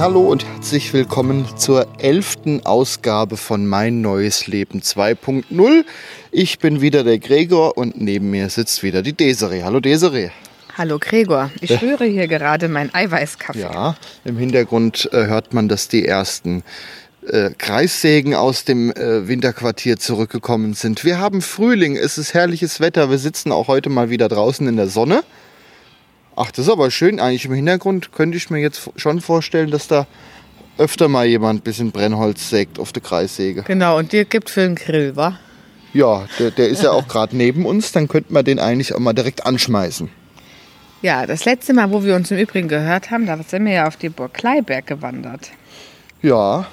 Hallo und herzlich willkommen zur elften Ausgabe von Mein neues Leben 2.0. Ich bin wieder der Gregor und neben mir sitzt wieder die Desiree. Hallo Desiree. Hallo Gregor, ich rühre hier gerade meinen Eiweißkaffee. Ja, im Hintergrund äh, hört man, dass die ersten äh, Kreissägen aus dem äh, Winterquartier zurückgekommen sind. Wir haben Frühling, es ist herrliches Wetter. Wir sitzen auch heute mal wieder draußen in der Sonne. Ach, das ist aber schön. Eigentlich im Hintergrund könnte ich mir jetzt schon vorstellen, dass da öfter mal jemand ein bisschen Brennholz sägt auf der Kreissäge. Genau, und dir gibt für den Grill, wa? Ja, der, der ist ja auch gerade neben uns. Dann könnten wir den eigentlich auch mal direkt anschmeißen. Ja, das letzte Mal, wo wir uns im Übrigen gehört haben, da sind wir ja auf die Burg Kleiberg gewandert. Ja,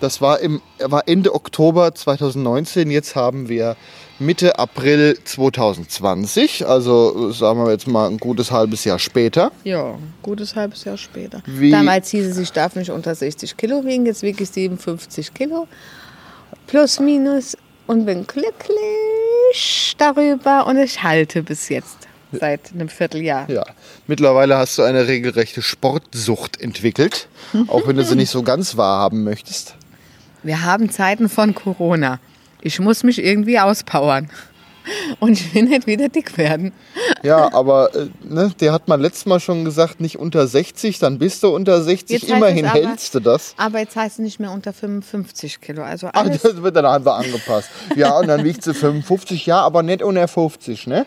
das war, im, war Ende Oktober 2019. Jetzt haben wir Mitte April 2020. Also sagen wir jetzt mal ein gutes halbes Jahr später. Ja, gutes halbes Jahr später. Wie- Damals hieß es, ich darf nicht unter 60 Kilo wiegen, jetzt wiege ich 57 Kilo. Plus, minus und bin glücklich darüber und ich halte bis jetzt. Seit einem Vierteljahr. Ja, mittlerweile hast du eine regelrechte Sportsucht entwickelt. Auch wenn du sie nicht so ganz wahrhaben möchtest. Wir haben Zeiten von Corona. Ich muss mich irgendwie auspowern. Und ich will nicht wieder dick werden. Ja, aber äh, ne, der hat mal letztes Mal schon gesagt, nicht unter 60, dann bist du unter 60. Jetzt Immerhin aber- hältst du das. Aber jetzt heißt es nicht mehr unter 55 Kilo. Also Ach, alles. das wird dann einfach angepasst. Ja, und dann wiegt sie 55, ja, aber nicht unter 50, ne?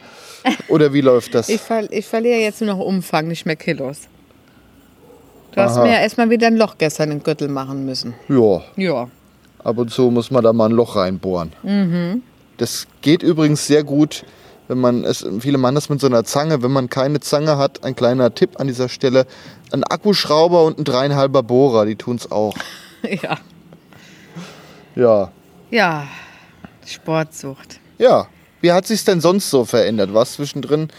Oder wie läuft das? Ich, ver ich verliere jetzt nur noch Umfang, nicht mehr Kilos. Du hast Aha. mir ja erstmal wieder ein Loch gestern im Gürtel machen müssen. Ja, Ja. Ab und zu muss man da mal ein Loch reinbohren. Mhm. Das geht übrigens sehr gut, wenn man es, viele machen das mit so einer Zange. Wenn man keine Zange hat, ein kleiner Tipp an dieser Stelle, ein Akkuschrauber und ein dreieinhalber Bohrer, die tun es auch. Ja. Ja. Ja. Sportsucht. Ja. Wie hat sich denn sonst so verändert? Warst zwischendrin,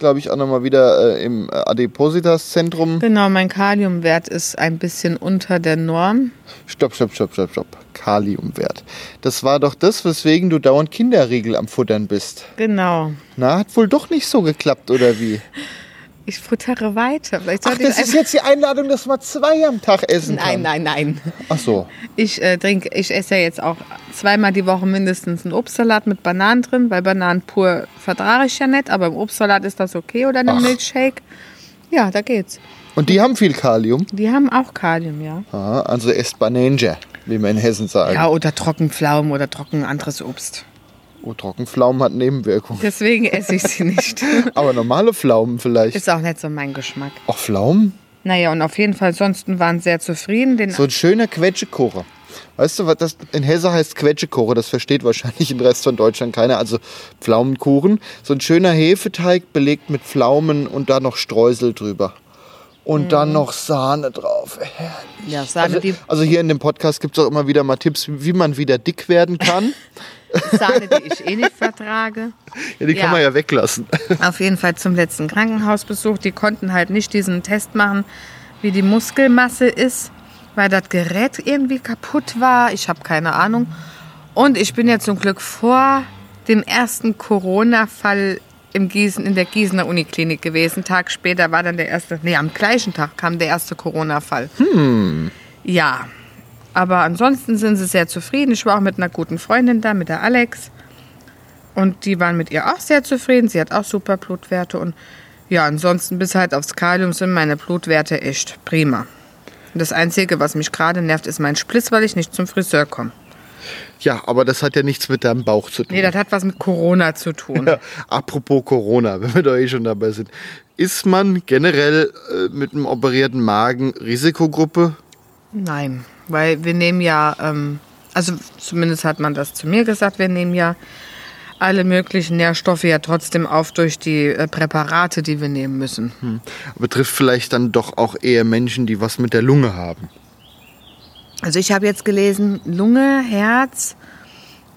glaube ich, auch nochmal wieder äh, im Adipositas-Zentrum? Genau, mein Kaliumwert ist ein bisschen unter der Norm. Stopp, stopp, stopp, stopp, stopp. Kaliumwert. Das war doch das, weswegen du dauernd Kinderriegel am Futtern bist. Genau. Na, hat wohl doch nicht so geklappt, oder wie? Ich futtere weiter. Vielleicht Ach, das ist jetzt die Einladung, dass man zwei am Tag essen kann. Nein, nein, nein. Ach so. Ich äh, trinke, ich esse ja jetzt auch zweimal die Woche mindestens einen Obstsalat mit Bananen drin, weil Bananen pur vertrage ich ja nicht, aber im Obstsalat ist das okay oder einen Ach. Milchshake. Ja, da geht's. Und die haben viel Kalium. Die haben auch Kalium, ja. Aha, also esst Banange, wie wir in Hessen sagen. Ja, oder Trockenpflaumen oder trocken anderes Obst. Oh, Trockenpflaumen hat Nebenwirkungen. Deswegen esse ich sie nicht. Aber normale Pflaumen vielleicht. Ist auch nicht so mein Geschmack. Ach, Pflaumen? Naja, und auf jeden Fall, sonst waren sehr zufrieden. Den So ein schöner Quetschekuchen. Weißt du, was das in Hesse heißt Quetschekuchen? Das versteht wahrscheinlich im Rest von Deutschland keiner. Also Pflaumenkuchen. So ein schöner Hefeteig belegt mit Pflaumen und da noch Streusel drüber. Und dann noch Sahne drauf. Herrlich. ja, Sahne, Also, also hier in dem Podcast gibt es auch immer wieder mal Tipps, wie man wieder dick werden kann. Sahne, die ich eh nicht vertrage. Ja, die Ja. kann man ja weglassen. Auf jeden Fall zum letzten Krankenhausbesuch. Die konnten halt nicht diesen Test machen, wie die Muskelmasse ist, weil das Gerät irgendwie kaputt war. Ich habe keine Ahnung. Und ich bin ja zum Glück vor dem ersten Corona-Fall im Gießen, in der Gießener Uniklinik gewesen. Tag später war dann der erste, nee, am gleichen Tag kam der erste Corona-Fall. Ja, aber ansonsten sind sie sehr zufrieden. Ich war auch mit einer guten Freundin da, mit der Alex. Und die waren mit ihr auch sehr zufrieden. Sie hat auch super Blutwerte. Und ja, ansonsten bis halt aufs Kalium sind meine Blutwerte echt prima. Und das Einzige, was mich gerade nervt, ist mein Spliss, weil ich nicht zum Friseur komme. Ja, aber das hat ja nichts mit deinem Bauch zu tun. Nee, das hat was mit Corona zu tun. Ja, apropos Corona, wenn wir da eh schon dabei sind. Ist man generell äh, mit einem operierten Magen Risikogruppe? Nein, weil wir nehmen ja, ähm, also zumindest hat man das zu mir gesagt, wir nehmen ja alle möglichen Nährstoffe ja trotzdem auf durch die äh, Präparate, die wir nehmen müssen. Betrifft vielleicht dann doch auch eher Menschen, die was mit der Lunge haben. Also ich habe jetzt gelesen, Lunge, Herz,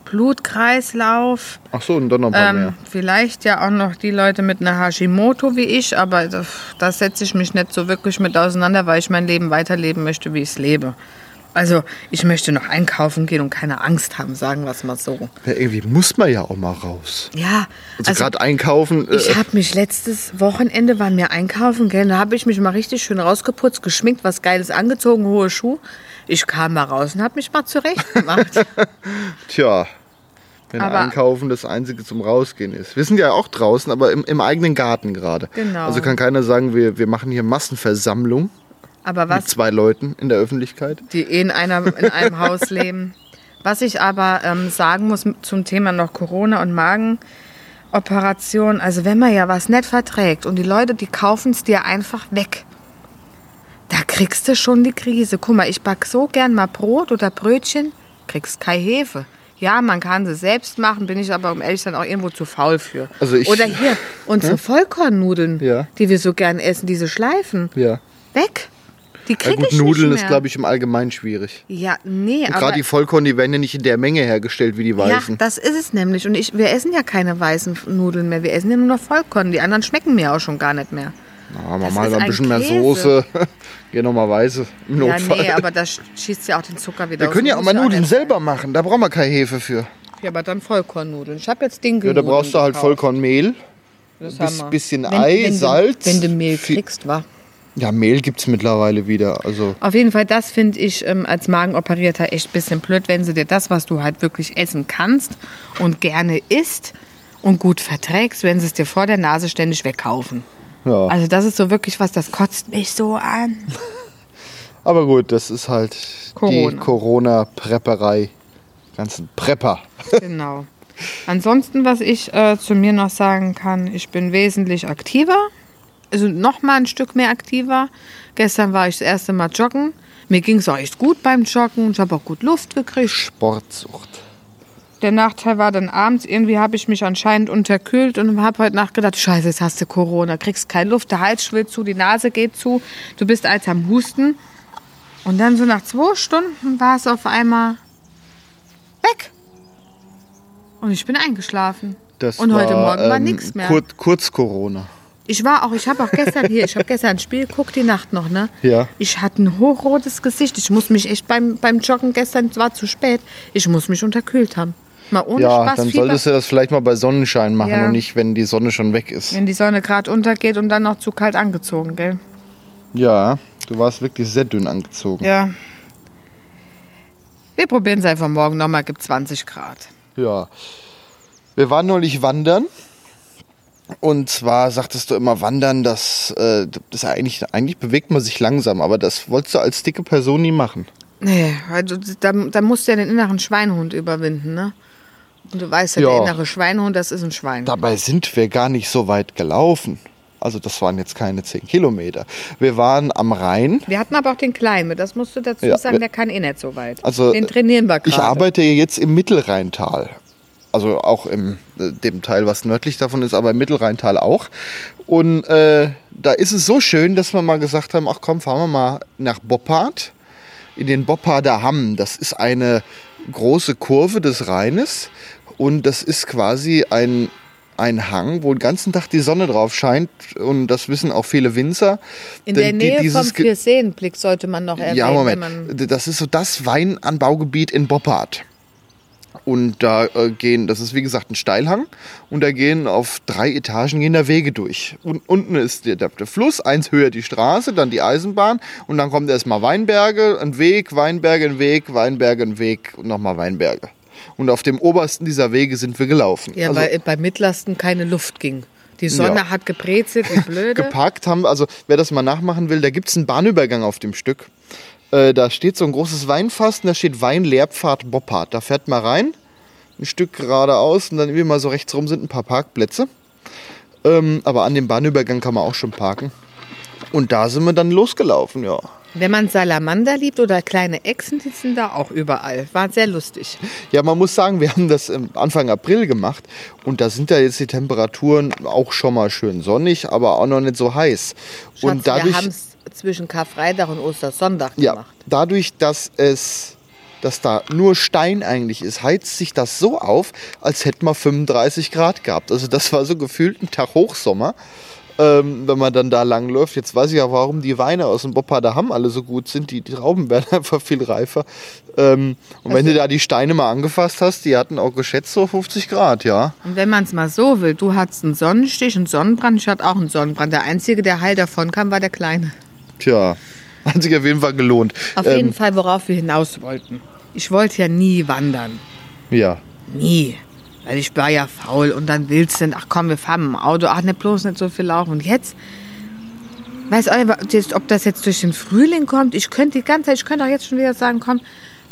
Blutkreislauf, Ach so, und dann noch ein ähm, mehr. vielleicht ja auch noch die Leute mit einer Hashimoto wie ich, aber da setze ich mich nicht so wirklich mit auseinander, weil ich mein Leben weiterleben möchte, wie ich es lebe. Also ich möchte noch einkaufen gehen und keine Angst haben, sagen wir es mal so. Ja, irgendwie muss man ja auch mal raus. Ja, Also, also gerade einkaufen. Äh, ich habe mich letztes Wochenende waren wir einkaufen, gell, da habe ich mich mal richtig schön rausgeputzt, geschminkt, was Geiles angezogen, hohe Schuhe. Ich kam mal raus und habe mich mal zurecht gemacht. tja, wenn Aber- einkaufen das Einzige zum Rausgehen ist. Wir sind ja auch draußen, aber im, im eigenen Garten gerade. Genau. Also kann keiner sagen, wir, wir machen hier Massenversammlung Aber mit was zwei Leuten in der Öffentlichkeit. die eh in, einer, in einem Haus leben. Was ich aber ähm, sagen muss zum Thema noch Corona und Magenoperation, also wenn man ja was nicht verträgt und die Leute, die kaufen es dir einfach weg, da kriegst du schon die Krise. Guck mal, ich back so gern mal Brot oder Brötchen, kriegst keine Hefe. Ja, man kann sie selbst machen, bin ich aber um ehrlich zu sein auch irgendwo zu faul für. Also ich- oder hier, unsere Vollkornnudeln, Ja. die wir so gern essen, diese Schleifen, Ja. weg. Die Ja krieg gut, ich Nudeln nicht ist, mehr. glaube ich, im Allgemeinen schwierig. Ja, nee, aber... Gerade die Vollkorn, die werden ja nicht in der Menge hergestellt wie die Ja, weißen. das ist es nämlich. Und ich, wir essen ja keine weißen Nudeln mehr. Wir essen ja nur noch Vollkorn. Die anderen schmecken mir auch schon gar nicht mehr. Na, mal mal ein ein bisschen mehr Käse. Soße. Geh noch mal weiße im Ja, Notfall. nee, aber da sch- schießt ja auch den Zucker wieder wir aus. können ja auch mal Nudeln selber machen. Da brauchen wir keine Hefe für. Ja, aber dann Vollkornnudeln. Ich habe jetzt Dinkel. Ja, da brauchst du halt Vollkornmehl. Das bis- haben wir. bisschen Wenn- Ei, wenn Salz, Du, wenn du Mehl kriegst, wa? Ja, Mehl gibt es mittlerweile wieder. Also Auf jeden Fall, das finde ich ähm, als Magenoperierter echt ein bisschen blöd, wenn sie dir das, was du halt wirklich essen kannst und gerne isst und gut verträgst, wenn sie es dir vor der Nase ständig wegkaufen. ja. Also das ist so wirklich was, das kotzt mich so an. Aber gut, das ist halt die Corona. Corona-Prepperei. Ganzen Prepper. Genau. Ansonsten, was ich äh, zu mir noch sagen kann, ich bin wesentlich aktiver. Also noch mal ein Stück mehr aktiver. Gestern war ich das erste Mal joggen. Mir ging es auch echt gut beim Joggen. Ich habe auch gut Luft gekriegt. Sportsucht. Der Nachteil war dann abends, irgendwie habe ich mich anscheinend unterkühlt und habe heute Nacht gedacht, scheiße, jetzt hast du Corona, kriegst keine Luft, der Hals schwillt zu, die Nase geht zu, du bist als am Husten. Und dann so nach zwei Stunden war es auf einmal weg. Und ich bin eingeschlafen. Das und heute war, Morgen war ähm, nichts mehr. Kurz, kurz Corona. Ich war auch, ich habe auch gestern hier, ich habe gestern ein Spiel geguckt, die Nacht noch, ne? Ja. Ich hatte ein hochrotes Gesicht. Ich muss mich echt beim, beim Joggen gestern, es war zu spät, ich muss mich unterkühlt haben. Mal ohne Ja, Spaß. dann Fieber. solltest du das vielleicht mal bei Sonnenschein machen Ja. und nicht, wenn die Sonne schon weg ist. Wenn die Sonne gerade untergeht und dann noch zu kalt angezogen, gell? Ja, du warst wirklich sehr dünn angezogen. Ja. Wir probieren es einfach morgen nochmal, gibt 20 Grad. Ja. Wir waren neulich wandern. Und zwar sagtest du immer wandern, das, äh, das eigentlich, eigentlich bewegt man sich langsam, aber das wolltest du als dicke Person nie machen. Nee, du, da, da musst du ja den inneren Schweinehund überwinden, ne? Und du weißt ja, Ja. der innere Schweinehund, das ist ein Schwein. Dabei sind wir gar nicht so weit gelaufen. Also das waren jetzt keine 10 Kilometer. Wir waren am Rhein. Wir hatten aber auch den Kleinen mit, das musst du dazu Ja, sagen, der kann eh nicht so weit. Also, den trainieren wir gerade. Ich arbeite jetzt im Mittelrheintal. Also auch im äh, dem Teil, was nördlich davon ist, aber im Mittelrheintal auch. Und äh, da ist es so schön, dass wir mal gesagt haben, ach komm, fahren wir mal nach Boppard, in den Bopparder Hamm. Das ist eine große Kurve des Rheines und das ist quasi ein, ein Hang, wo den ganzen Tag die Sonne drauf scheint und das wissen auch viele Winzer. In der Denn die- Nähe vom Vierseenblick sollte man noch erwähnen. ja, Moment. Das ist so das Weinanbaugebiet in Boppard. Und da äh, gehen, das ist wie gesagt ein Steilhang, und da gehen auf drei Etagen gehen da Wege durch. Und unten ist der, der, Fluss, eins höher die Straße, dann die Eisenbahn und dann kommt erstmal Weinberge, ein Weg, Weinberge, ein Weg, Weinberge, ein Weg und nochmal Weinberge. Und auf dem obersten dieser Wege sind wir gelaufen. ja, also, weil bei Mittlersten keine Luft ging. Die Sonne Ja. hat gebrezelt, wie blöde. geparkt haben. Also wer das mal nachmachen will, da gibt es einen Bahnübergang auf dem Stück. Äh, da steht so ein großes Weinfass und da steht Weinlehrpfad Boppard. Da fährt man rein, ein Stück geradeaus und dann irgendwie mal so rechts rum sind ein paar Parkplätze. Ähm, aber an dem Bahnübergang kann man auch schon parken. Und da sind wir dann losgelaufen, ja. Wenn man Salamander liebt oder kleine Echsen, die sind da auch überall. War sehr lustig. Ja, man muss sagen, wir haben das Anfang April gemacht und da sind ja jetzt die Temperaturen auch schon mal schön sonnig, aber auch noch nicht so heiß. Schatz, und dadurch, wir haben es zwischen Karfreitag und Ostersonntag Ja, gemacht. dadurch, dass es, dass da nur Stein eigentlich ist, heizt sich das so auf, als hätte man 35 Grad gehabt. Also das war so gefühlt ein Tag Hochsommer, ähm, wenn man dann da langläuft. Jetzt weiß ich ja, warum die Weine aus dem Boppader alle so gut sind. Die, die Trauben werden einfach viel reifer. Ähm, und wenn du da die Steine mal angefasst hast, die hatten auch geschätzt so 50 Grad, ja. Und wenn man es mal so will, du hattest einen Sonnenstich, einen Sonnenbrand, ich hatte auch einen Sonnenbrand. Der einzige, der heil davon kam, war der Kleine. Tja, hat sich auf jeden Fall gelohnt. Auf Ähm, jeden Fall, worauf wir hinaus wollten. Ich wollte ja nie wandern. Ja, Nie. Weil ich war ja faul und dann willst du, ach komm, wir fahren im Auto, ach nicht bloß nicht so viel laufen. Und jetzt, weiß auch, ob das jetzt durch den Frühling kommt. Ich könnte die ganze Zeit, ich könnte auch jetzt schon wieder sagen, komm,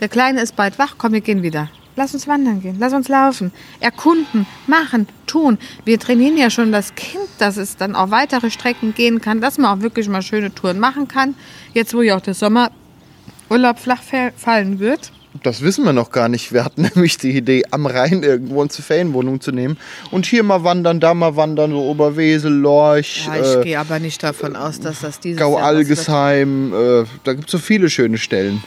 der Kleine ist bald wach, komm, wir gehen wieder. Lass uns wandern gehen, lass uns laufen, erkunden, machen, tun. Wir trainieren ja schon das Kind, dass es dann auch weitere Strecken gehen kann, dass man auch wirklich mal schöne Touren machen kann. Jetzt, wo ja auch der Sommerurlaub flach fa- fallen wird. Das wissen wir noch gar nicht. Wir hatten nämlich die Idee, am Rhein irgendwo eine Ferienwohnung zu nehmen und hier mal wandern, da mal wandern, so Oberwesel, Lorch, Ja, ich äh, gehe aber nicht davon aus, dass das dieses Jahr was wird. Gau-Algesheim. Äh, da gibt es so viele schöne Stellen.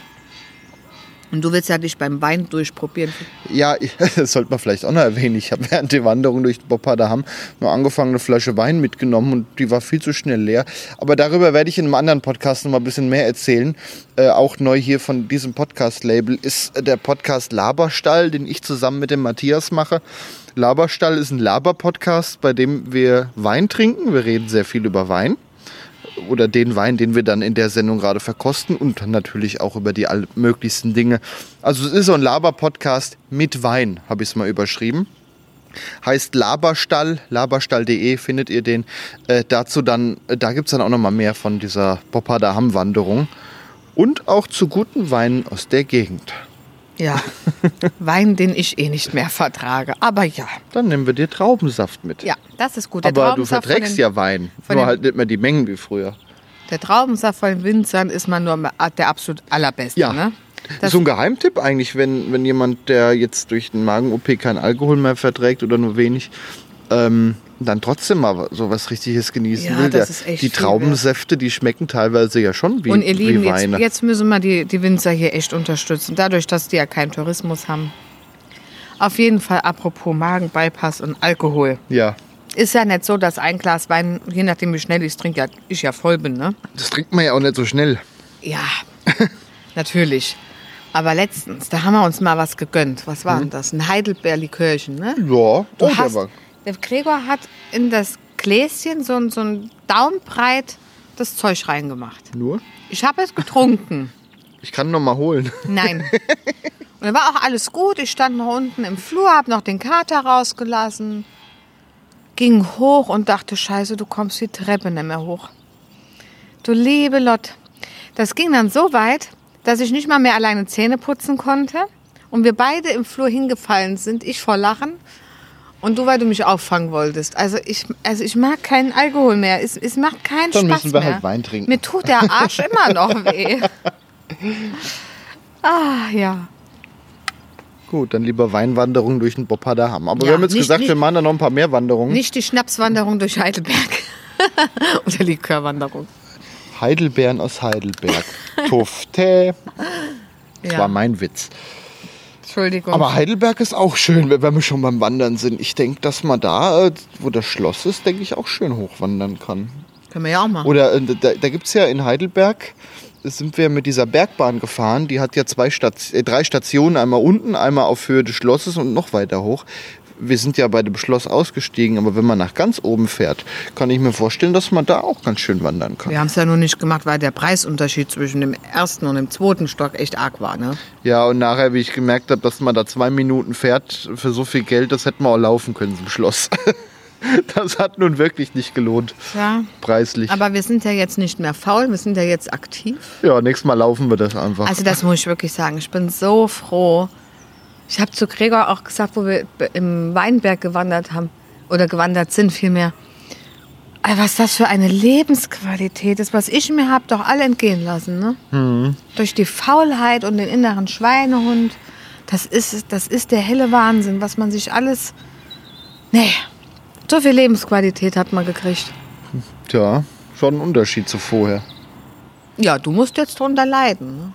Und du willst ja dich beim Wein durchprobieren. Ja, das sollte man vielleicht auch noch erwähnen. Ich habe während der Wanderung durch Hamm nur angefangen, eine Flasche Wein mitgenommen und die war viel zu schnell leer. Aber darüber werde ich in einem anderen Podcast noch mal ein bisschen mehr erzählen. Äh, auch neu hier von diesem Podcast-Label ist der Podcast Laberstall, den ich zusammen mit dem Matthias mache. Laberstall ist ein Laber-Podcast, bei dem wir Wein trinken. Wir reden sehr viel über Wein oder den Wein, den wir dann in der Sendung gerade verkosten und natürlich auch über die möglichsten Dinge. Also es ist so ein Laber-Podcast mit Wein, habe ich es mal überschrieben. Heißt Laberstall, laberstall.de findet ihr den. Äh, dazu dann, äh, da gibt es dann auch noch mal mehr von dieser Boppader Hamm-Wanderung. Und auch zu guten Weinen aus der Gegend. Ja, Wein, den ich eh nicht mehr vertrage. Aber ja, Dann nehmen wir dir Traubensaft mit. ja, das ist gut. Der Aber du verträgst den, ja Wein, nur den- halt nicht mehr die Mengen wie früher. Der Traubensaft von den Winzern ist man nur der absolut allerbeste. Ja. Ne? Das, so ein Geheimtipp eigentlich, wenn, wenn jemand, der jetzt durch den Magen-OP keinen Alkohol mehr verträgt oder nur wenig, ähm, dann trotzdem mal so was Richtiges genießen Ja, will. das Der, ist echt die Traubensäfte, die schmecken teilweise ja schon wie, und ihr Lieben, wie jetzt, Weine. jetzt müssen wir die, die Winzer hier echt unterstützen. Dadurch, dass die ja keinen Tourismus haben. Auf jeden Fall, apropos Magenbypass und Alkohol. Ja, Ist ja nicht so, dass ein Glas Wein, je nachdem wie schnell ich es trinke, ja, ich ja voll bin, ne? das trinkt man ja auch nicht so schnell. Ja, natürlich. Aber letztens, da haben wir uns mal was gegönnt. Was war denn das? Ein Heidelbeer-Likörchen, ne? Ja, Du hast, der Gregor hat in das Gläschen so, ein- so ein Daumenbreit das Zeug reingemacht. nur. Ich habe es getrunken. Ich kann noch mal holen. Nein. Und dann war auch alles gut. Ich stand noch unten im Flur, habe noch den Kater rausgelassen, ging hoch und dachte, scheiße, du kommst die Treppe nicht mehr hoch. Du liebe Lott. Das ging dann so weit, dass ich nicht mal mehr alleine Zähne putzen konnte und wir beide im Flur hingefallen sind. Ich vor Lachen und du, weil du mich auffangen wolltest. Also ich, also ich mag keinen Alkohol mehr. Es, es macht keinen Dann Spaß müssen wir mehr. halt Wein trinken. Mir tut der Arsch immer noch weh. Ah, ja. Gut, dann lieber Weinwanderung durch den Boppader Hamm. Aber Ja, wir haben jetzt nicht- gesagt, wir nicht- machen da noch ein paar mehr Wanderungen. Nicht die Schnapswanderung durch Heidelberg. Oder Likörwanderung. Heidelbeeren aus Heidelberg. Tufte. Das Ja. war mein Witz. Entschuldigung. Aber Heidelberg ist auch schön, wenn wir schon beim Wandern sind. Ich denke, dass man da, äh, wo das Schloss ist, denke ich, auch schön hochwandern kann. Können wir ja auch machen. Oder äh, da, da gibt es ja in Heidelberg, da sind wir mit dieser Bergbahn gefahren. Die hat ja zwei Stat äh, drei Stationen, einmal unten, einmal auf Höhe des Schlosses und noch weiter hoch. Wir sind ja bei dem Schloss ausgestiegen, aber wenn man nach ganz oben fährt, kann ich mir vorstellen, dass man da auch ganz schön wandern kann. Wir haben es ja nur nicht gemacht, weil der Preisunterschied zwischen dem ersten und dem zweiten Stock echt arg war. Ne? Ja, und nachher, wie ich gemerkt habe, dass man da zwei Minuten fährt für so viel Geld, das hätten wir auch laufen können zum Schloss. Das hat nun wirklich nicht gelohnt, Ja. preislich. Aber wir sind ja jetzt nicht mehr faul, wir sind ja jetzt aktiv. ja, nächstes Mal laufen wir das einfach. Also das muss ich wirklich sagen. Ich bin so froh. Ich habe zu Gregor auch gesagt, wo wir im Weinberg gewandert haben oder gewandert sind vielmehr. Was das für eine Lebensqualität ist, was ich mir habe doch alle entgehen lassen. Ne? Durch die Faulheit und den inneren Schweinehund. Das ist, das ist der helle Wahnsinn, was man sich alles... Nee, so viel Lebensqualität hat man gekriegt. Tja, schon ein Unterschied zu vorher. Ja, du musst jetzt drunter leiden.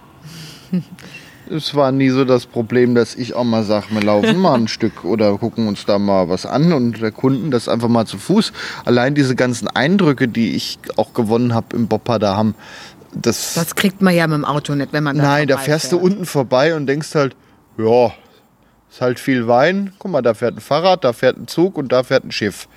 Ne? Es war nie so das Problem, dass ich auch mal sage, wir laufen mal ein Stück oder gucken uns da mal was an und der Kunden das einfach mal zu Fuß. Allein diese ganzen Eindrücke, die ich auch gewonnen habe im da haben das. Das kriegt man ja mit dem Auto nicht, wenn man da Nein, da fährst du unten vorbei und denkst halt, ja, ist halt viel Wein. Guck mal, da fährt ein Fahrrad, da fährt ein Zug und da fährt ein Schiff.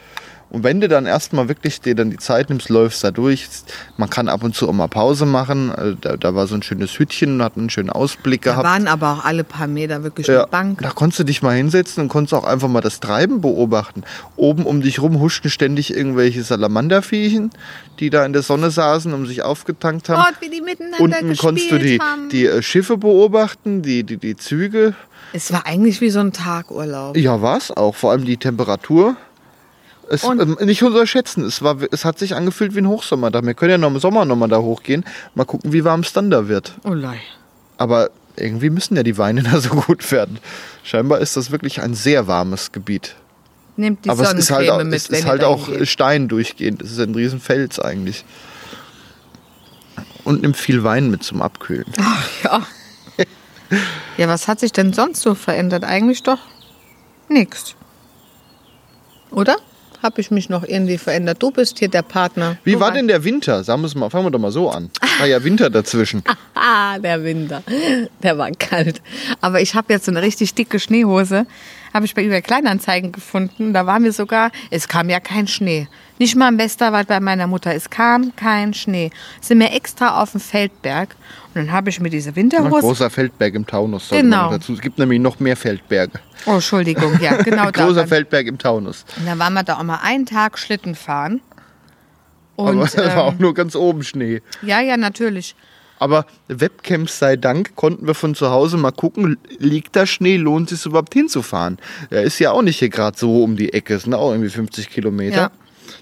Und wenn du dann erstmal wirklich dir dann die Zeit nimmst, läufst da durch. Man kann ab und zu auch mal Pause machen. Also Da, da war so ein schönes Hütchen, hat einen schönen Ausblick Da gehabt. waren aber auch alle paar Meter wirklich Ja, eine Bank. da konntest du dich mal hinsetzen und konntest auch einfach mal das Treiben beobachten. Oben um dich rum huschten ständig irgendwelche Salamanderviechen, die da in der Sonne saßen und sich aufgetankt haben. Gott, wie die miteinander Unten konntest du die, haben. die äh, Schiffe beobachten, die, die, die Züge. Es war eigentlich wie so ein Tagurlaub. Ja, war's auch. Vor allem die Temperatur. Es, ähm, nicht unterschätzen. Es, war, es hat sich angefühlt wie ein Hochsommer. Da. Wir können ja noch im Sommer noch mal da hochgehen. Mal gucken, wie warm es dann da wird. Oh lei. Aber irgendwie müssen ja die Weine da so gut werden. Scheinbar ist das wirklich ein sehr warmes Gebiet. Nehmt die Aber es ist halt, Sonnencreme auch, mit, es ist halt auch geht. Stein durchgehend. Es ist ein riesen Fels eigentlich. Und nimmt viel Wein mit zum Abkühlen. Ja. ja, was hat sich denn sonst so verändert? Eigentlich doch nichts. Oder? Habe ich mich noch irgendwie verändert? Du bist hier der Partner. Wie du war denn der Winter? Sagen wir's mal, fangen wir doch mal so an. War ja Winter dazwischen. Ah, der Winter. Der war kalt. Aber ich habe jetzt so eine richtig dicke Schneehose. Habe ich bei eBay Kleinanzeigen gefunden. Da war mir sogar, es kam ja kein Schnee. Nicht mal im Westerwald bei meiner Mutter. Es kam kein Schnee. Sind wir extra auf dem Feldberg. Und dann habe ich mir diese Ein Winterhose. großer Feldberg im Taunus. Genau. Dazu. Es gibt nämlich noch mehr Feldberge. Oh, Entschuldigung, ja, genau Ein großer Feldberg im Taunus. Und dann waren wir da auch mal einen Tag Schlitten fahren. Und Aber es war auch ähm, nur ganz oben Schnee. ja, ja, natürlich. Aber Webcams sei Dank konnten wir von zu Hause mal gucken, liegt da Schnee, lohnt es sich überhaupt hinzufahren? Er ist ja auch nicht hier gerade so um die Ecke, es sind auch irgendwie 50 Kilometer. Ja.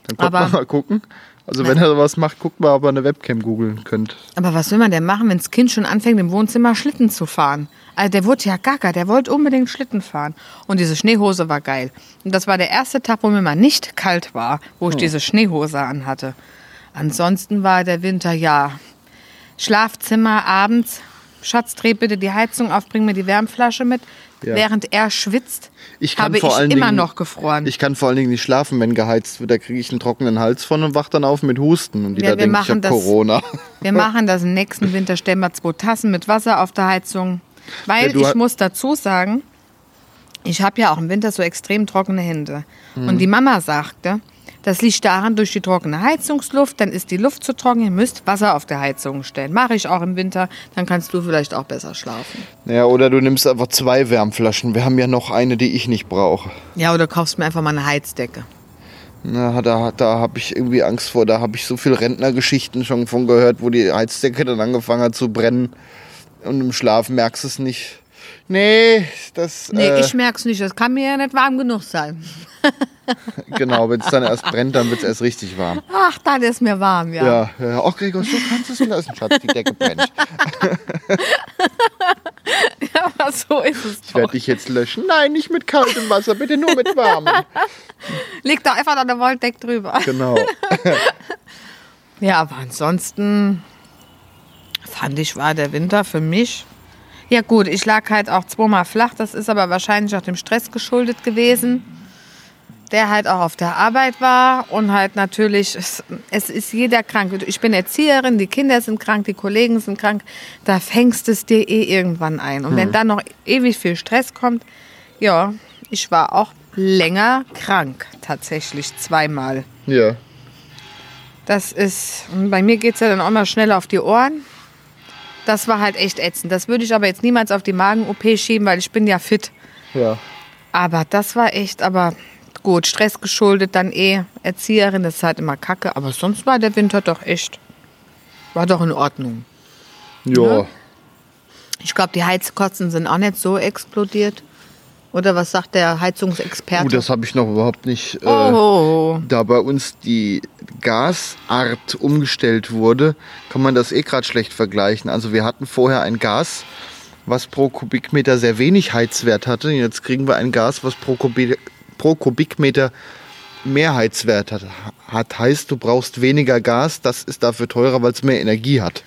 Dann konnte man mal gucken. Also wenn er sowas macht, guckt mal, ob ihr eine Webcam googeln könnt. Aber was will man denn machen, wenn das Kind schon anfängt, im Wohnzimmer Schlitten zu fahren? Also der wurde ja gaga, der wollte unbedingt Schlitten fahren. Und diese Schneehose war geil. Und das war der erste Tag, wo mir mal nicht kalt war, wo ich diese Schneehose anhatte. Ansonsten war der Winter, ja, Schlafzimmer abends. Schatz, dreh bitte die Heizung auf, bring mir die Wärmflasche mit. Ja. Während er schwitzt, Ich habe ich immer Dingen, noch gefroren. Ich kann vor allen Dingen nicht schlafen, wenn geheizt wird. Da kriege ich einen trockenen Hals von und wach dann auf mit Husten. Und die Ja, da denken, ich machen habe das- Corona. Wir machen das im nächsten Winter, stellen wir zwei Tassen mit Wasser auf der Heizung. Weil Ja, ich muss dazu sagen, ich habe ja auch im Winter so extrem trockene Hände. Hm. Und die Mama sagte, das liegt daran durch die trockene Heizungsluft, dann ist die Luft zu trocken, ihr müsst Wasser auf der Heizung stellen. Mache ich auch im Winter, dann kannst du vielleicht auch besser schlafen. Ja, oder du nimmst einfach zwei Wärmflaschen. Wir haben ja noch eine, die ich nicht brauche. Ja, oder kaufst mir einfach mal eine Heizdecke. Na, da, da habe ich irgendwie Angst vor. Da habe ich so viel Rentnergeschichten schon von gehört, wo die Heizdecke dann angefangen hat zu brennen. Und im Schlaf merkst du es nicht. Nee, das. Nee, äh, ich merk's nicht, das kann mir ja nicht warm genug sein. genau, wenn es dann erst brennt, dann wird es erst richtig warm. Ach, dann ist mir warm, ja. Ja, ja. Ach, Gregor, so kannst du es lassen, Schatz. Die Decke brennt. Aber so ist es Ich werde doch. dich jetzt löschen. Nein, nicht mit kaltem Wasser, bitte nur mit warmem. Leg da einfach noch eine Wolldeck drüber. Genau. Ja, aber ansonsten fand ich, war der Winter für mich. Ja, gut, ich lag halt auch zweimal flach. Das ist aber wahrscheinlich auch dem Stress geschuldet gewesen, der halt auch auf der Arbeit war. Und halt natürlich, es, es ist jeder krank. Ich bin Erzieherin, die Kinder sind krank, die Kollegen sind krank. Da fängst es dir eh irgendwann ein. Und wenn dann noch ewig viel Stress kommt, ja, ich war auch länger krank, tatsächlich zweimal. Ja. Das ist, bei mir geht es ja dann auch mal schnell auf die Ohren. Das war halt echt ätzend. Das würde ich aber jetzt niemals auf die Magen-OP schieben, weil ich bin ja fit. Ja. Aber das war echt, aber gut, Stress geschuldet, dann eh Erzieherin, das ist halt immer kacke. Aber sonst war der Winter doch echt, war doch in Ordnung. Ja. Ich glaube, die Heizkotzen sind auch nicht so explodiert. Oder was sagt der Heizungsexperte? Uh, das habe ich noch überhaupt nicht. Äh, oh, Da bei uns die Gasart umgestellt wurde, kann man das eh gerade schlecht vergleichen. Also wir hatten vorher ein Gas, was pro Kubikmeter sehr wenig Heizwert hatte. Jetzt kriegen wir ein Gas, was pro, Kubi pro Kubikmeter mehr Heizwert hat, hat, heißt, du brauchst weniger Gas. Das ist dafür teurer, weil es mehr Energie hat.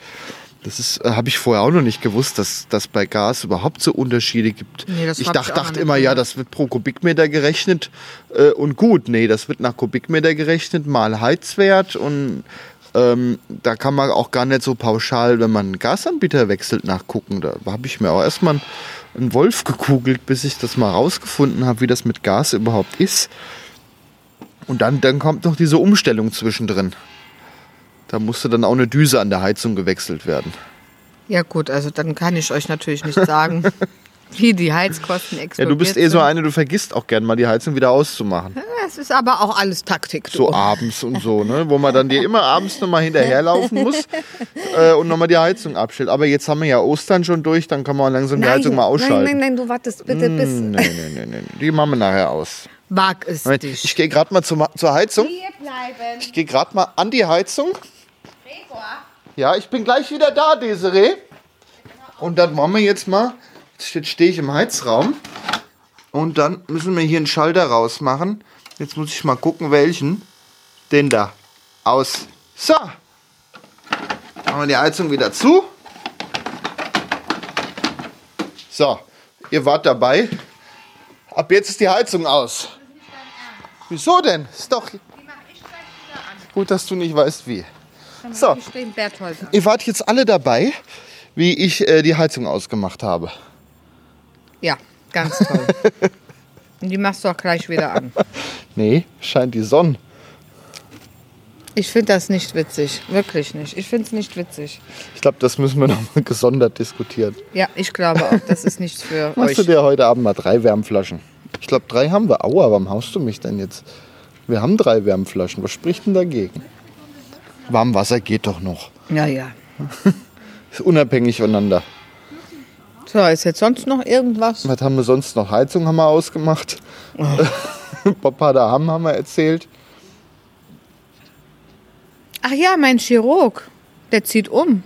Das ist, äh, habe ich vorher auch noch nicht gewusst, dass dass bei Gas überhaupt so Unterschiede gibt. Nee, das ich ich dacht, noch dachte immer, ja, das wird pro Kubikmeter gerechnet äh, und gut. Nee, das wird nach Kubikmeter gerechnet, mal Heizwert und ähm, da kann man auch gar nicht so pauschal, wenn man einen Gasanbieter wechselt, nachgucken. Da habe ich mir auch erstmal einen Wolf gekugelt, bis ich das mal rausgefunden habe, wie das mit Gas überhaupt ist. Und dann, dann kommt noch diese Umstellung zwischendrin. Da musste dann auch eine Düse an der Heizung gewechselt werden. Ja gut, also dann kann ich euch natürlich nicht sagen, wie die Heizkosten Ja, explodiert du bist eh so eine, du vergisst auch gern mal die Heizung wieder auszumachen. Es ist aber auch alles Taktik. Du. So abends und so, ne? Wo man dann dir immer abends nochmal hinterherlaufen muss äh, und nochmal die Heizung abstellt. Aber jetzt haben wir ja Ostern schon durch, dann kann man langsam die Heizung mal ausschalten. Nein, nein, nein, du wartest bitte bis. Hm, nee, nee, nee, nee. Die machen wir nachher aus. Wag es Moment, dich. Ich gehe gerade mal zur, zur Heizung. Hier bleiben. Ich gehe gerade mal an die Heizung. Ja, ich bin gleich wieder da, Desiree. Und dann wollen wir jetzt mal, jetzt stehe ich im Heizraum. Und dann müssen wir hier einen Schalter rausmachen. Jetzt muss ich mal gucken, welchen. Den da. Aus. So. Machen wir die Heizung wieder zu. So, ihr wart dabei. Ab jetzt ist die Heizung aus. Wieso denn? Ist doch gut, dass du nicht weißt, wie. So. Ihr wart jetzt alle dabei, wie ich äh, die Heizung ausgemacht habe. Ja, ganz toll. Und die machst du auch gleich wieder an. Nee, scheint die Sonne. Ich finde das nicht witzig. Wirklich nicht. Ich finde es nicht witzig. Ich glaube, das müssen wir noch mal gesondert diskutieren. Ja, ich glaube auch, das ist nicht für Machst du euch. dir heute Abend mal drei Wärmflaschen? Ich glaube, drei haben wir. Aua, warum haust du mich denn jetzt? Wir haben drei Wärmflaschen. Was spricht denn dagegen? Warmwasser geht doch noch. Ja, ja. Ist unabhängig voneinander. So, ist jetzt sonst noch irgendwas? Was haben wir sonst noch? Heizung haben wir ausgemacht. Papa da haben haben wir erzählt. Ach ja, mein Chirurg. Der zieht um.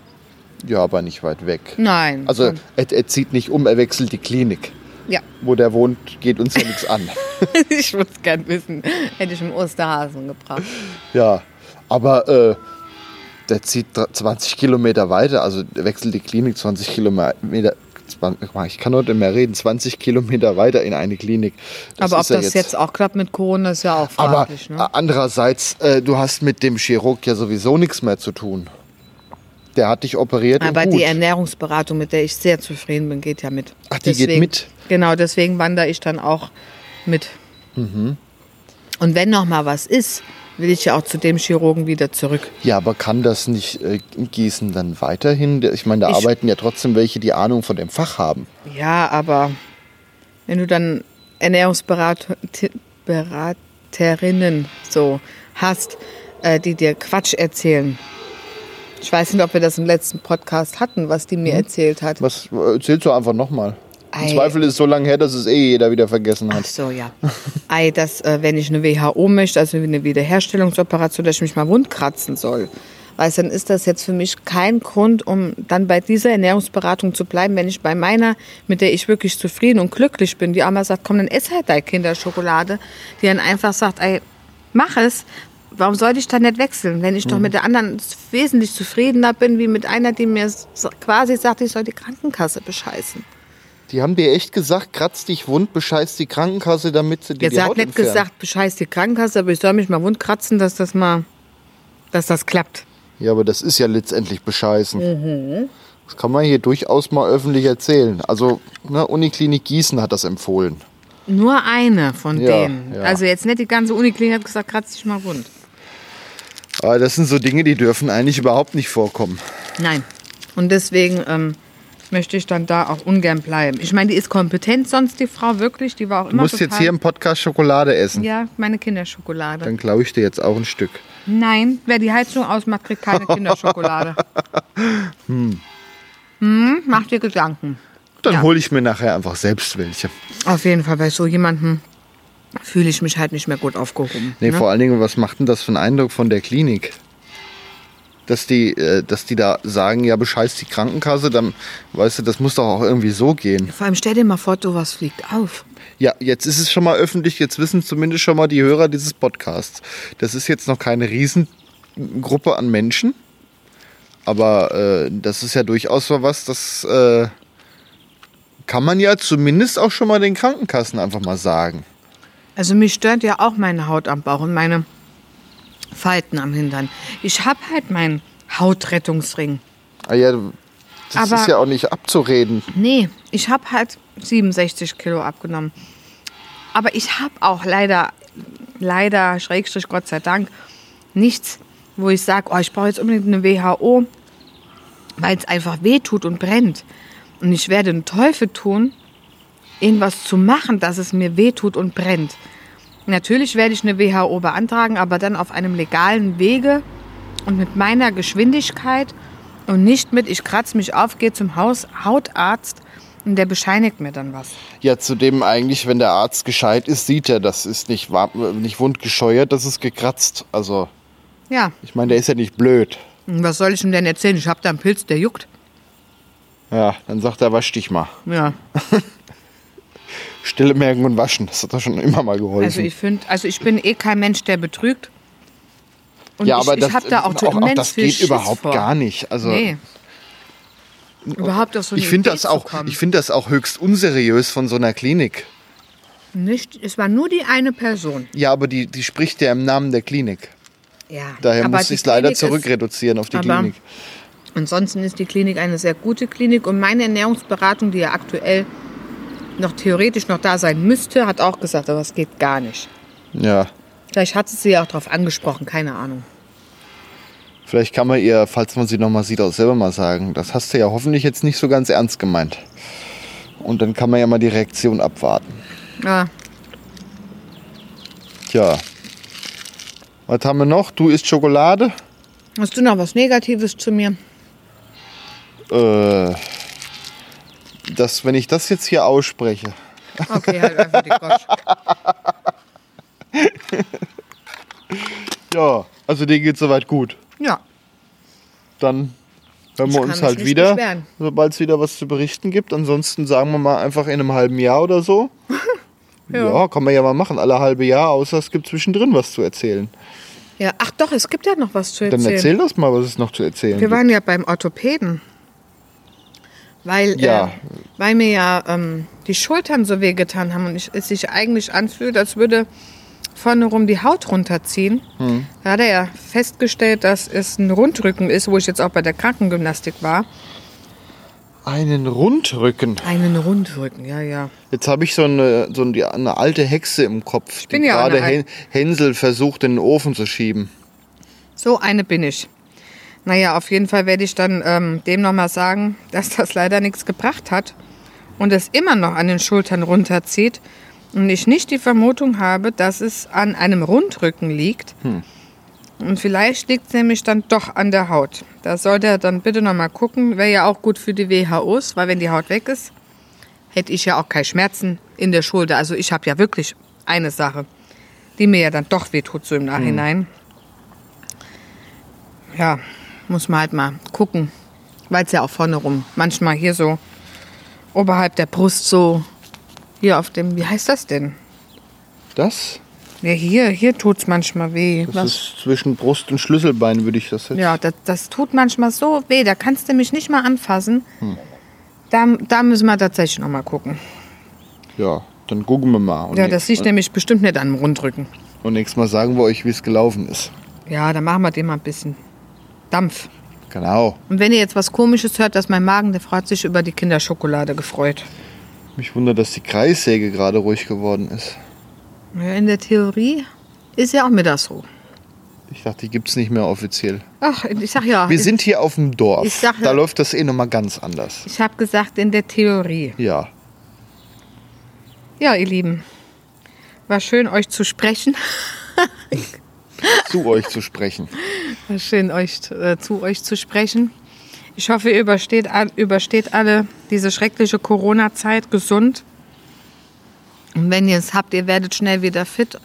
Ja, aber nicht weit weg. Nein. Also er, er zieht nicht um, er wechselt die Klinik. ja, Wo der wohnt, geht uns ja nichts an. ich würde es gern wissen. Hätte ich im Osterhasen gebracht. Ja, aber äh, der zieht dr- 20 Kilometer weiter, also wechselt die Klinik 20 Kilometer. 20, ich kann heute mehr reden, 20 Kilometer weiter in eine Klinik. Das Aber ob ja das jetzt. auch klappt mit Corona, ist ja auch Aber fraglich. äh, ne? andererseits, äh, du hast mit dem Chirurg ja sowieso nichts mehr zu tun. Der hat dich operiert Aber die Ernährungsberatung, mit der ich sehr zufrieden bin, geht ja mit. Ach, die geht mit? Genau, deswegen wandere ich dann auch mit. Mhm. Und wenn noch mal was ist, will ich ja auch zu dem Chirurgen wieder zurück. ja, aber kann das nicht äh, Gießen dann weiterhin? Ich meine, da Ich- arbeiten ja trotzdem welche, die Ahnung von dem Fach haben. Ja, aber wenn du dann Ernährungsberaterinnen so hast, äh, die dir Quatsch erzählen. Ich weiß nicht, ob wir das im letzten Podcast hatten, was die mir erzählt hat. Was äh, erzählst du einfach nochmal? Im Ei. Zweifel ist es so lange her, dass es eh jeder wieder vergessen Ach hat. so, ja. Ei, dass, äh, wenn ich eine WHO möchte, also eine Wiederherstellungsoperation, dass ich mich mal wundkratzen soll. Weißt, dann ist das jetzt für mich kein Grund, um dann bei dieser Ernährungsberatung zu bleiben, wenn ich bei meiner, mit der ich wirklich zufrieden und glücklich bin, die einmal sagt, komm, dann ess halt deine Kinderschokolade, die dann einfach sagt, ey, mach es. Warum sollte ich dann nicht wechseln, wenn ich doch mit der anderen wesentlich zufriedener bin, wie mit einer, die mir quasi sagt, ich soll die Krankenkasse bescheißen. Die haben dir echt gesagt, kratz dich wund, bescheiß die Krankenkasse, damit sie dir Jetzt die hat Haut nicht entfernen. gesagt, bescheiß die Krankenkasse, aber ich soll mich mal wundkratzen, dass das mal, dass das klappt. Ja, aber das ist ja letztendlich bescheißen. Mhm. Das kann man hier durchaus mal öffentlich erzählen. Also, ne, Uniklinik Gießen hat das empfohlen. Nur eine von Ja, denen. ja. Also jetzt nicht die ganze Uniklinik hat gesagt, kratz dich mal wund. Aber das sind so Dinge, die dürfen eigentlich überhaupt nicht vorkommen. Nein. Und deswegen ähm, möchte ich dann da auch ungern bleiben. Ich meine, die ist kompetent sonst, die Frau wirklich. Die war auch Du immer musst total, jetzt hier im Podcast Schokolade essen. Ja, meine Kinderschokolade. Dann klaue ich dir jetzt auch ein Stück. Nein, wer die Heizung ausmacht, kriegt keine Kinderschokolade. hm, mach dir Gedanken. Dann Ja. hole ich mir nachher einfach selbst welche. Auf jeden Fall, bei so jemandem fühle ich mich halt nicht mehr gut aufgehoben. Nee, ne? vor allen Dingen, was macht denn das für einen Eindruck von der Klinik? Dass die, äh, dass die da sagen, ja, bescheißt die Krankenkasse, dann weißt du, das muss doch auch irgendwie so gehen. Vor allem stell dir mal vor, sowas fliegt auf. Ja, jetzt ist es schon mal öffentlich, jetzt wissen zumindest schon mal die Hörer dieses Podcasts. Das ist jetzt noch keine Riesengruppe an Menschen, aber äh, das ist ja durchaus so was, das äh, kann man ja zumindest auch schon mal den Krankenkassen einfach mal sagen. Also mich stört ja auch meine Haut am Bauch und meine Falten am Hintern. Ich habe halt meinen Hautrettungsring. Ah ja, das Aber- ist ja auch nicht abzureden. Nee, ich habe halt 67 Kilo abgenommen. Aber ich habe auch leider, leider, Schrägstrich Gott sei Dank, nichts, wo ich sage, oh, ich brauche jetzt unbedingt eine WHO, weil es einfach weh tut und brennt. Und ich werde den Teufel tun, irgendwas zu machen, dass es mir weh tut und brennt. Natürlich werde ich eine WHO beantragen, aber dann auf einem legalen Wege und mit meiner Geschwindigkeit und nicht mit, ich kratze mich auf, gehe zum Haus, Hautarzt und der bescheinigt mir dann was. Ja, zudem eigentlich, wenn der Arzt gescheit ist, sieht er, das ist nicht, nicht wundgescheuert, das ist gekratzt. Also, Ja, ich meine, der ist ja nicht blöd. und was soll ich ihm denn erzählen? Ich habe da einen Pilz, der juckt. Ja, dann sagt er, wasch dich mal. Ja, Stille merken und waschen, das hat doch schon immer mal geholfen. also ich finde, also ich bin eh kein Mensch, der betrügt. Und ja, ich, aber ich das, habe da auch, auch, auch das viel geht Schiss überhaupt vor. gar nicht. Also, Nee. Überhaupt auf so eine ich finde das, auch- ich find das auch höchst unseriös von so einer Klinik. Nicht, es war nur die eine Person. Ja, aber die, die spricht ja im Namen der Klinik. Ja. Daher aber muss ich es leider zurückreduzieren auf die aber- Klinik. Ansonsten ist die Klinik eine sehr gute Klinik und meine Ernährungsberatung, die ja aktuell noch theoretisch noch da sein müsste, hat auch gesagt, aber es geht gar nicht. Ja, Vielleicht hat sie sie ja auch darauf angesprochen, keine Ahnung. vielleicht kann man ihr, falls man sie noch mal sieht, auch selber mal sagen. Das hast du ja hoffentlich jetzt nicht so ganz ernst gemeint. Und dann kann man ja mal die Reaktion abwarten. Ja, Tja. Was haben wir noch? Du isst Schokolade? hast du noch was Negatives zu mir? Äh, das, wenn ich das jetzt hier ausspreche. Okay, halt einfach die Gosch. Ja, also dir geht soweit gut. Ja, Dann hören wir uns halt wieder, sobald es wieder was zu berichten gibt. Ansonsten sagen wir mal einfach in einem halben Jahr oder so. ja. kann man ja mal machen, alle halbe Jahr, außer es gibt zwischendrin was zu erzählen. ja. Ach doch, es gibt ja noch was zu Dann erzählen. erzähl das mal, was es noch zu erzählen Wir gibt. waren ja beim Orthopäden. Weil, Ja. äh, weil mir ja ähm, die Schultern so wehgetan haben und ich, es sich eigentlich anfühlt, als würde vorne rum die Haut runterziehen. Hm. Da hat er ja festgestellt, dass es ein Rundrücken ist, wo ich jetzt auch bei der Krankengymnastik war. Einen Rundrücken. Einen Rundrücken, ja, ja. Jetzt habe ich so eine, so eine, alte Hexe im Kopf, bin die ja auch gerade Hänsel versucht, in den Ofen zu schieben. So eine bin ich. Naja, auf jeden Fall werde ich dann ähm, dem nochmal sagen, dass das leider nichts gebracht hat und es immer noch an den Schultern runterzieht und ich nicht die Vermutung habe, dass es an einem Rundrücken liegt. Und vielleicht liegt es nämlich dann doch an der Haut. Da sollte er dann bitte nochmal gucken. Wäre ja auch gut für die WHOs, weil wenn die Haut weg ist, hätte ich ja auch keine Schmerzen in der Schulter. Also ich habe ja wirklich eine Sache, die mir ja dann doch wehtut so im Nachhinein. Ja, muss man halt mal gucken, weil es ja auch vorne rum, manchmal hier so oberhalb der Brust so, hier auf dem, wie heißt das denn? Das? Ja, hier, hier tut es manchmal weh. Das ist zwischen Brust und Schlüsselbein, würde ich das jetzt. Ja, das, das tut manchmal so weh, da kannst du mich nicht mal anfassen. Da, da müssen wir tatsächlich noch mal gucken. Ja, dann gucken wir mal. Und, Ja, das liegt und, nämlich bestimmt nicht an dem Rundrücken. und nächstes Mal sagen wir euch, wie es gelaufen ist. Ja, dann machen wir dem mal ein bisschen Dampf. Genau. Und wenn ihr jetzt was Komisches hört, dass mein Magen, der freut sich über die Kinderschokolade gefreut. Mich wundert, dass die Kreissäge gerade ruhig geworden ist. Ja, in der Theorie ist ja auch mittags so. Ich dachte, die gibt es nicht mehr offiziell. Ach, ich sag ja. Wir sind hier auf dem Dorf. Ich sag da läuft das eh nochmal ganz anders. Ich habe gesagt, in der Theorie. Ja. Ja, ihr Lieben. War schön, euch zu sprechen. Zu euch zu sprechen. Schön, euch, äh, zu euch zu sprechen. Ich hoffe, ihr übersteht, übersteht alle diese schreckliche Corona-Zeit gesund. Und wenn ihr es habt, ihr werdet schnell wieder fit.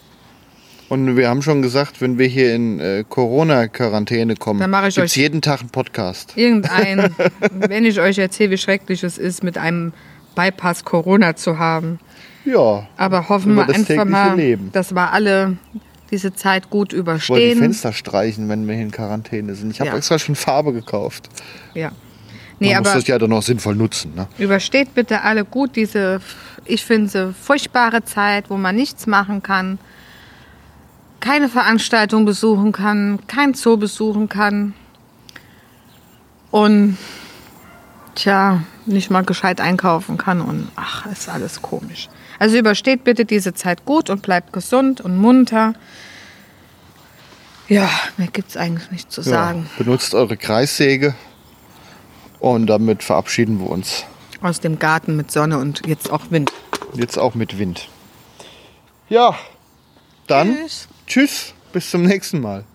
Und wir haben schon gesagt, wenn wir hier in äh, Corona-Quarantäne kommen, Dann mache ich gibt's euch- jeden Tag einen Podcast. Irgendein, wenn ich euch erzähle, wie schrecklich es ist, mit einem Bypass Corona zu haben. Ja. Aber hoffen wir einfach mal, Leben. dass wir alle diese Zeit gut Ich wollte die überstehen. Fenster streichen, wenn wir hier in Quarantäne sind. Ich habe Ja. extra schon Farbe gekauft. Ja. Man Nee, muss aber das ja dann noch sinnvoll nutzen. Ne? übersteht bitte alle gut diese, ich finde, sie furchtbare Zeit, wo man nichts machen kann, keine Veranstaltung besuchen kann, kein Zoo besuchen kann und tja, nicht mal gescheit einkaufen kann und ach, ist alles komisch. Also übersteht bitte diese Zeit gut und bleibt gesund und munter. Ja, mehr gibt's eigentlich nicht zu sagen. Ja, benutzt eure Kreissäge. Und damit verabschieden wir uns. Aus dem Garten mit Sonne und jetzt auch Wind. Jetzt auch mit Wind. Ja, dann Tschüss. tschüss, bis zum nächsten Mal.